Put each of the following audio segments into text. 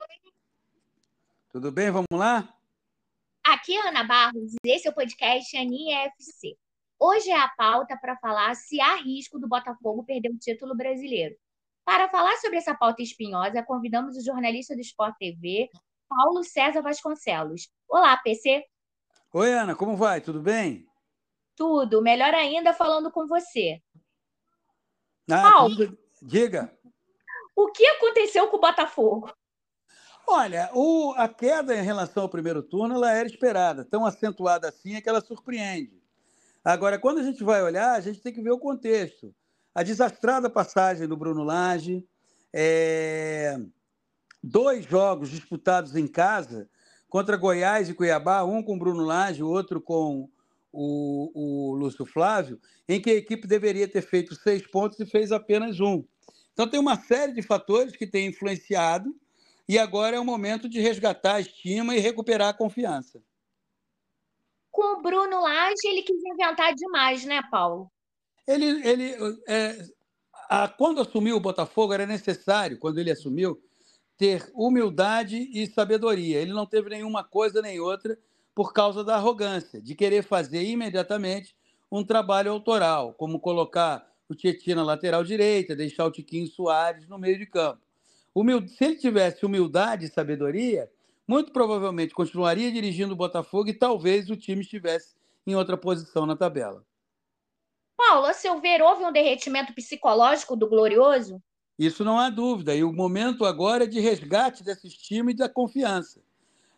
Oi. Tudo bem? Vamos lá? Aqui é Ana Barros esse é o podcast Aninha FC. Hoje é a pauta para falar se há risco do Botafogo perder o título brasileiro. Para falar sobre essa pauta espinhosa, convidamos o jornalista do Sport TV, Paulo César Vasconcelos. Olá, PC. Oi, Ana, como vai? Tudo bem? Tudo, melhor ainda falando com você. Ah, Paulo, tudo... diga. O que aconteceu com o Botafogo? Olha, o, a queda em relação ao primeiro turno ela era esperada, tão acentuada assim é que ela surpreende. Agora, quando a gente vai olhar, a gente tem que ver o contexto. A desastrada passagem do Bruno Lage, é... dois jogos disputados em casa contra Goiás e Cuiabá, um com o Bruno Lage, o outro com o, o Lúcio Flávio, em que a equipe deveria ter feito seis pontos e fez apenas um. Então, tem uma série de fatores que têm influenciado e agora é o momento de resgatar a estima e recuperar a confiança. Com o Bruno Lage, ele quis inventar demais, né, Paulo? Ele, ele é, a, quando assumiu o Botafogo, era necessário, quando ele assumiu, ter humildade e sabedoria. Ele não teve nenhuma coisa nem outra por causa da arrogância, de querer fazer imediatamente um trabalho autoral, como colocar o Tietchan na lateral direita, deixar o Tiquinho Soares no meio de campo. Se ele tivesse humildade e sabedoria, muito provavelmente continuaria dirigindo o Botafogo e talvez o time estivesse em outra posição na tabela. Paulo, a seu ver, houve um derretimento psicológico do Glorioso? Isso não há dúvida. E o momento agora é de resgate desse time e da confiança.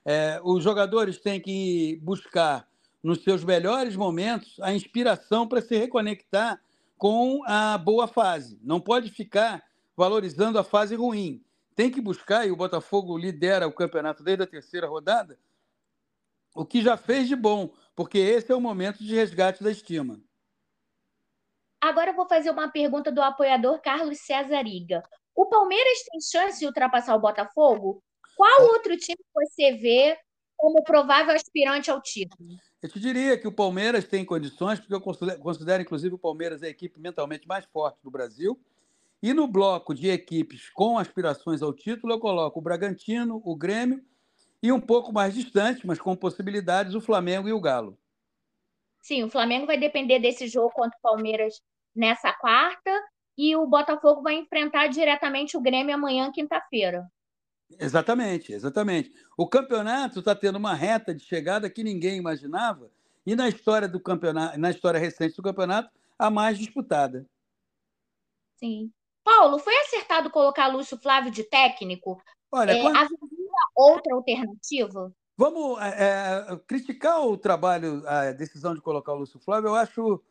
É, os jogadores têm que buscar, nos seus melhores momentos, a inspiração para se reconectar com a boa fase. Não pode ficar valorizando a fase ruim. Tem que buscar, e o Botafogo lidera o campeonato desde a terceira rodada, o que já fez de bom, porque esse é o momento de resgate da estima. Agora eu vou fazer uma pergunta do apoiador Carlos César Iga. O Palmeiras tem chance de ultrapassar o Botafogo? Qual ah. outro time você vê como provável aspirante ao título? Eu te diria que o Palmeiras tem condições, porque eu considero, considero inclusive, o Palmeiras a equipe mentalmente mais forte do Brasil. E no bloco de equipes com aspirações ao título, eu coloco o Bragantino, o Grêmio e um pouco mais distante, mas com possibilidades, o Flamengo e o Galo. Sim, o Flamengo vai depender desse jogo contra o Palmeiras nessa quarta e o Botafogo vai enfrentar diretamente o Grêmio amanhã, quinta-feira. Exatamente, exatamente. O campeonato está tendo uma reta de chegada que ninguém imaginava e na história do campeonato, na história recente do campeonato, a mais disputada. Sim. Paulo, foi acertado colocar Lúcio Flávio de técnico? Olha, é, quando... havia outra alternativa? Vamos é, é, criticar o trabalho, a decisão de colocar o Lúcio Flávio, eu acho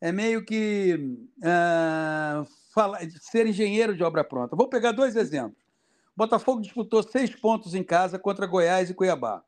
é meio que é, fala, ser engenheiro de obra pronta. Vou pegar dois exemplos. O Botafogo disputou seis pontos em casa contra Goiás e Cuiabá.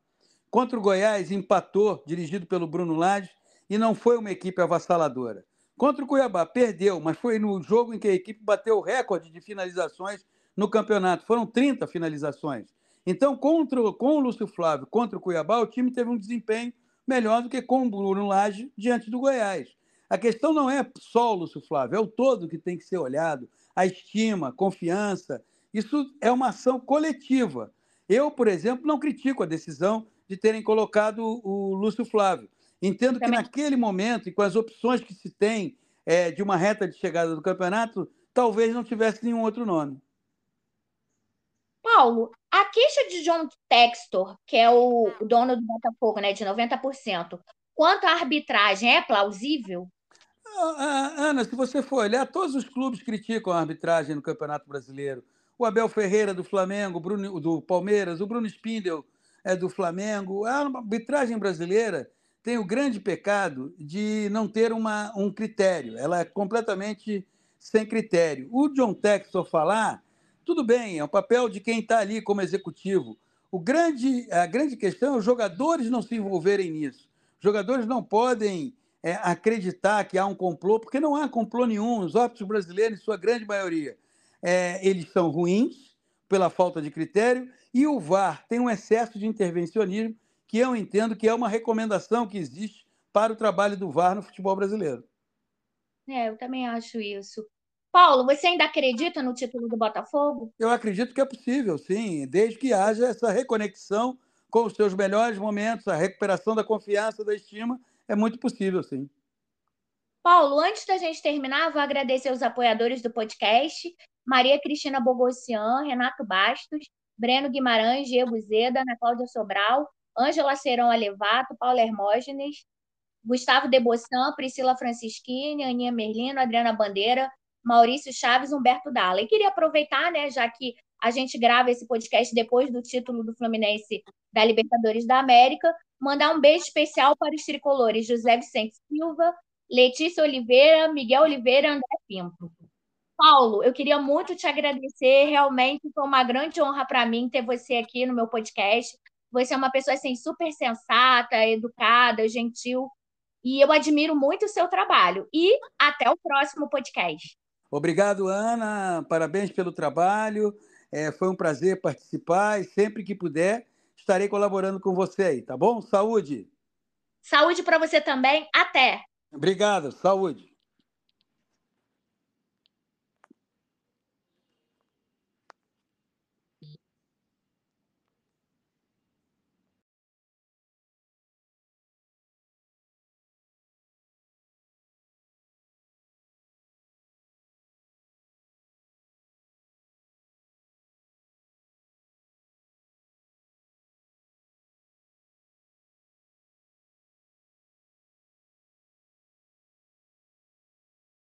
Contra o Goiás, empatou, dirigido pelo Bruno Lage, e não foi uma equipe avassaladora. Contra o Cuiabá, perdeu, mas foi no jogo em que a equipe bateu o recorde de finalizações no campeonato. Foram 30 finalizações. Então, contra, com o Lúcio Flávio contra o Cuiabá, o time teve um desempenho melhor do que com o Bruno Lage diante do Goiás. A questão não é só o Lúcio Flávio, é o todo que tem que ser olhado. A estima, a confiança. Isso é uma ação coletiva. Eu, por exemplo, não critico a decisão de terem colocado o Lúcio Flávio. Entendo que naquele momento, e com as opções que se tem é, de uma reta de chegada do campeonato, talvez não tivesse nenhum outro nome. Paulo, a queixa de John Textor, que é o dono do Botafogo, né, de 90%, quanto à arbitragem, é plausível? Ah, ah, Ana, se você for olhar, todos os clubes criticam a arbitragem no Campeonato Brasileiro. O Abel Ferreira do Flamengo, Bruno, do Palmeiras, o Bruno Spindel é do Flamengo. A arbitragem brasileira tem o grande pecado de não ter uma, um critério. Ela é completamente sem critério. O John Textor falar, tudo bem, é o papel de quem está ali como executivo. O grande, a grande questão é os jogadores não se envolverem nisso. Os jogadores não podem é, acreditar que há um complô, porque não há complô nenhum. Os óbitos brasileiros, em sua grande maioria, é, eles são ruins pela falta de critério, e o VAR tem um excesso de intervencionismo que eu entendo que é uma recomendação que existe para o trabalho do VAR no futebol brasileiro. É, eu também acho isso. Paulo, você ainda acredita no título do Botafogo? Eu acredito que é possível, sim, desde que haja essa reconexão com os seus melhores momentos, a recuperação da confiança, da estima, é muito possível, sim. Paulo, antes da gente terminar, vou agradecer os apoiadores do podcast: Maria Cristina Bogossian, Renato Bastos, Breno Guimarães, Diego Zeda, Ana Cláudia Sobral, Ângela Serão Alevato, Paulo Hermógenes, Gustavo Debossan, Priscila Francisquini, Aninha Merlino, Adriana Bandeira, Maurício Chaves, Humberto Dalla. E queria aproveitar, né, já que a gente grava esse podcast depois do título do Fluminense da Libertadores da América, mandar um beijo especial para os tricolores José Vicente Silva, Letícia Oliveira, Miguel Oliveira e André Pinto. Paulo, eu queria muito te agradecer. Realmente foi uma grande honra para mim ter você aqui no meu podcast. Você é uma pessoa assim, super sensata, educada, gentil. E eu admiro muito o seu trabalho. E até o próximo podcast. Obrigado, Ana. Parabéns pelo trabalho. É, foi um prazer participar e sempre que puder estarei colaborando com você aí, tá bom? Saúde. Saúde para você também. Até. Obrigado, saúde.